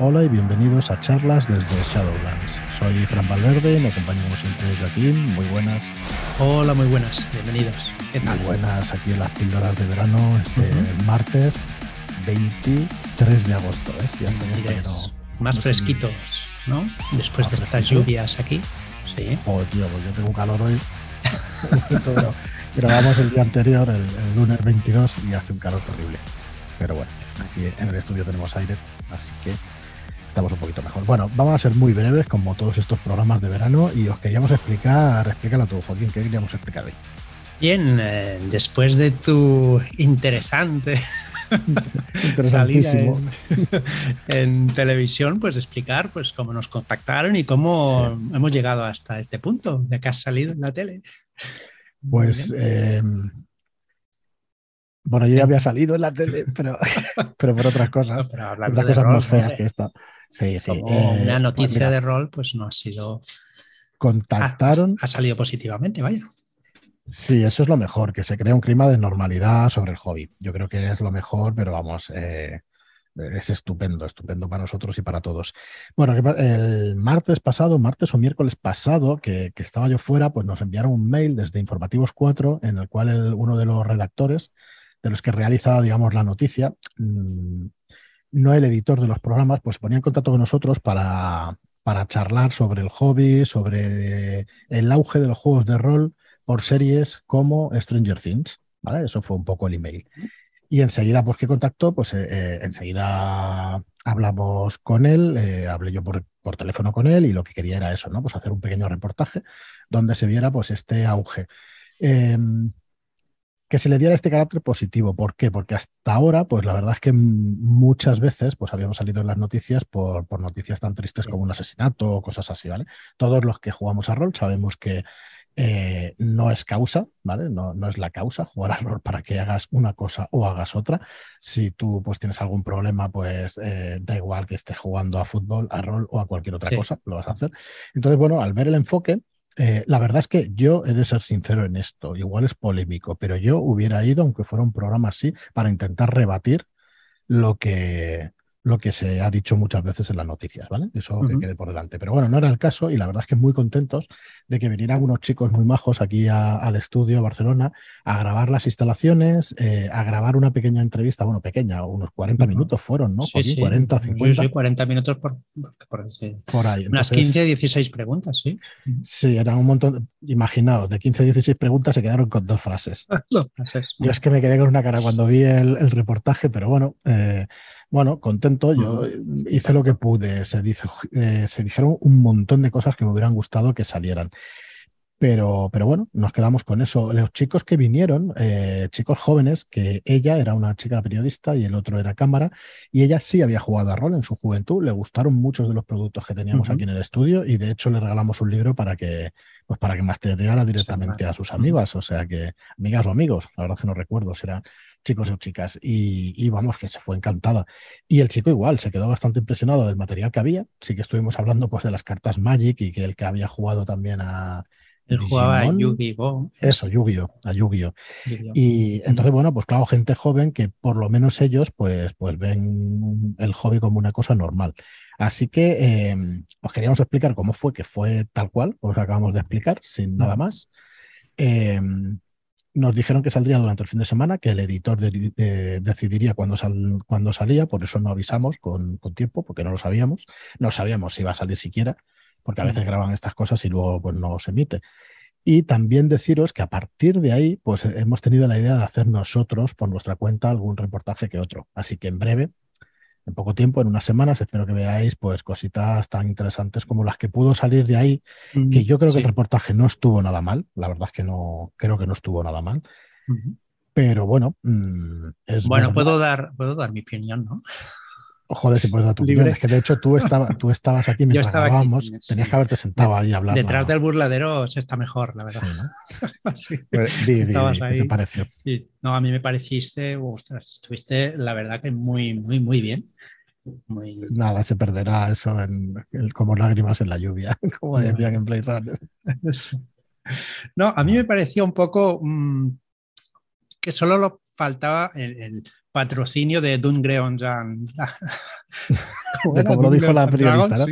Hola y bienvenidos a charlas desde Shadowlands. Soy Fran Valverde y me acompaña como siempre Joaquín. Muy buenas. Hola, muy buenas. Bienvenidos. ¿Qué tal? Muy buenas aquí en las píldoras de verano, este martes 23 de agosto. ¿eh? Ya Más fresquitos, ¿no? Después de estas lluvias aquí. Sí. Oh, tío, pues yo tengo calor hoy. grabamos el día anterior, el, el lunes 22, y hace un calor terrible. Pero bueno, aquí en el estudio tenemos aire, así que estamos un poquito mejor. Bueno, vamos a ser muy breves como todos estos programas de verano y os queríamos explicar, explícalo tú, Joaquín, ¿qué queríamos explicar hoy? Bien, eh, después de tu interesante salida en, televisión, pues explicar pues cómo nos contactaron y cómo hemos llegado hasta este punto de que has salido en la tele. Pues eh, bueno, yo ya había salido en la tele, pero, pero por otras cosas. otras cosas más feas que esta. Sí, sí. Eh, una noticia de rol, pues no ha sido. Contactaron. Ha, salido positivamente, vaya. Sí, eso es lo mejor, que se crea un clima de normalidad sobre el hobby. Yo creo que es lo mejor, pero vamos, eh, es estupendo, estupendo para nosotros y para todos. Bueno, el martes pasado, martes o miércoles pasado, que, estaba yo fuera, pues nos enviaron un mail desde Informativos 4 en el cual uno de los redactores de los que realiza, digamos, la noticia, mm, no el editor de los programas, pues se ponía en contacto con nosotros para, para charlar sobre el hobby, sobre el auge de los juegos de rol por series como Stranger Things. ¿vale? Eso fue un poco el email. Y enseguida, pues, ¿qué contactó? Pues eh, eh, enseguida hablamos con él, eh, hablé yo por, por, teléfono con él y lo que quería era eso, ¿no? Pues hacer un pequeño reportaje donde se viera, pues, este auge. Em, que se le diera este carácter positivo. ¿Por qué? Porque hasta ahora, pues la verdad es que muchas veces pues habíamos salido en las noticias por, por noticias tan tristes como un asesinato o cosas así, ¿vale? Todos los que jugamos a rol sabemos que eh, no es causa, ¿vale? No, no, es la causa jugar a rol para que hagas una cosa o hagas otra. Si tú pues tienes algún problema, pues eh, da igual que estés jugando a fútbol, a rol o a cualquier otra cosa, lo vas a hacer. Entonces, bueno, al ver el enfoque, eh, la verdad es que yo he de ser sincero en esto, igual es polémico, pero yo hubiera ido, aunque fuera un programa así, para intentar rebatir lo que, lo que se ha dicho muchas veces en las noticias, ¿vale? Eso que quede por delante. Pero bueno, no era el caso y la verdad es que muy contentos de que vinieran unos chicos muy majos aquí al estudio Barcelona a grabar las instalaciones, eh, a grabar una pequeña entrevista, bueno, pequeña, unos 40 minutos fueron, ¿no? Sí, 40, 50. Sí, 40 minutos por, por, ahí. Unas 15, 16 preguntas, sí. Sí, eran un montón, imaginaos, de 15, 16 preguntas se quedaron con dos frases. dos frases. Yo es que me quedé con una cara cuando vi el, reportaje, pero bueno, eh, bueno, contento, yo hice lo que pude, se, dice, eh, se dijeron un montón de cosas que me hubieran gustado que salieran. Pero, pero bueno, nos quedamos con eso. Los chicos que vinieron, eh, chicos jóvenes, que ella era una chica periodista y el otro era cámara, y ella sí había jugado a rol en su juventud, le gustaron muchos de los productos que teníamos aquí en el estudio y de hecho le regalamos un libro para que, pues para que mastereara directamente a sus amigas, o sea que, amigas o amigos, la verdad que no recuerdo si eran chicos o chicas, y, vamos, que se fue encantada. Y el chico igual, se quedó bastante impresionado del material que había, sí que estuvimos hablando pues de las cartas Magic y que el que había jugado también a él jugaba a Yu-Gi-Oh! Eso, Yu-Gi-Oh! A Yu-Gi-Oh! y entonces, bueno, pues claro, gente joven que por lo menos ellos pues, pues ven el hobby como una cosa normal. Así que em, os queríamos explicar cómo fue, que fue tal cual, os acabamos de explicar, sin nada más. Em, nos dijeron que saldría durante el fin de semana, que el editor decidiría cuándo, sal, salía, por eso no avisamos con, con, tiempo, porque no lo sabíamos. No sabíamos si iba a salir siquiera porque a veces graban estas cosas y luego pues, no se emite. Y también deciros que a partir de ahí, pues hemos tenido la idea de hacer nosotros por nuestra cuenta algún reportaje que otro. Así que en breve, en poco tiempo, en unas semanas, espero que veáis pues cositas tan interesantes como las que pudo salir de ahí, que yo creo que el reportaje no estuvo nada mal. La verdad es que no, creo que no estuvo nada mal. Pero bueno, mm, es bueno, puedo dar, puedo dar mi opinión, ¿no? Joder, si puedes dar tu opinión. Es que de hecho tú, estaba, tú estabas aquí mientras grabábamos. Tenías que haberte sentado ahí a hablar. Detrás del burladero se está mejor, la verdad. Sí, estabas ahí. ¿Qué te pareció? No, a mí me pareciste, ostras, estuviste la verdad que muy, muy, muy bien. Nada, se perderá eso en, como lágrimas en la lluvia, como decían en Play. No, a mí me pareció un poco mm, que solo lo faltaba el patrocinio de Dungreon como lo dijo la periodista.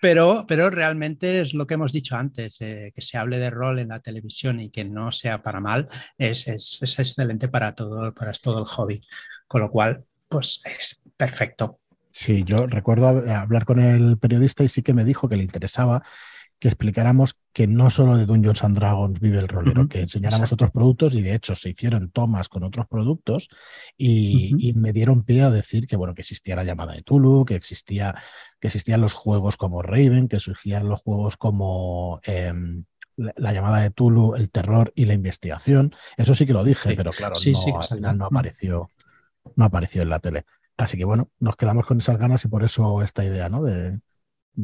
Pero, pero realmente es lo que hemos dicho antes, eh, que se hable de rol en la televisión y que no sea para mal, es, es, es excelente para todo, para todo el hobby. Con lo cual, pues es perfecto. Sí, yo recuerdo hablar con el periodista y sí que me dijo que le interesaba que explicáramos que no solo de Dungeons and Dragons vive el rolero, que enseñáramos otros productos y de hecho se hicieron tomas con otros productos y, me dieron pie a decir que bueno, que existía la llamada de Tulu, que existía, que existían los juegos como Raven, que surgían los juegos como em, la, llamada de Tulu, el terror y la investigación. Eso sí que lo dije, pero claro, no, al final no apareció, no apareció en la tele. Así que bueno, nos quedamos con esas ganas y por eso esta idea, ¿no? De,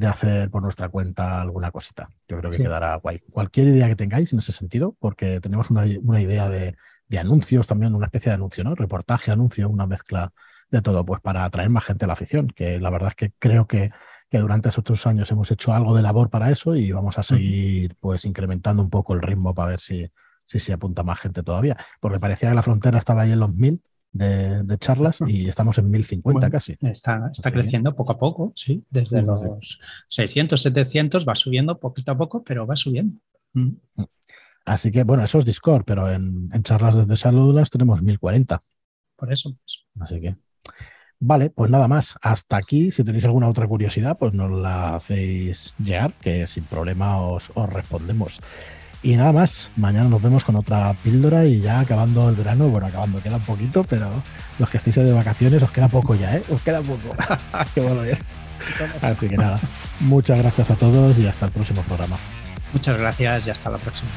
hacer por nuestra cuenta alguna cosita. Yo creo que quedará guay. Cualquier idea que tengáis en ese sentido, porque tenemos una, idea de, anuncios también, una especie de anuncio, ¿no? Reportaje, anuncio, una mezcla de todo, pues para atraer más gente a la afición, que la verdad es que creo que, que durante estos otros años hemos hecho algo de labor para eso y vamos a seguir pues incrementando un poco el ritmo para ver si, si se apunta más gente todavía. Porque parecía que la frontera estaba ahí en los mil de, charlas y estamos en 1050 casi. Está, está creciendo poco a poco, sí, desde los 600, 700 va subiendo poquito a poco, pero va subiendo. Mm. Así que, bueno, eso es Discord, pero en, charlas desde Saludas tenemos 1040. Por eso. Pues. Así que. Vale, pues nada más. Hasta aquí. Si tenéis alguna otra curiosidad, pues nos la hacéis llegar, que sin problema os, os respondemos. Y nada más, mañana nos vemos con otra píldora y ya acabando el verano, bueno, acabando, queda un poquito, pero los que estéis de vacaciones os queda poco ya, ¿eh? Os queda poco. Qué bueno, bien. Así que nada, muchas gracias a todos y hasta el próximo programa. Muchas gracias y hasta la próxima.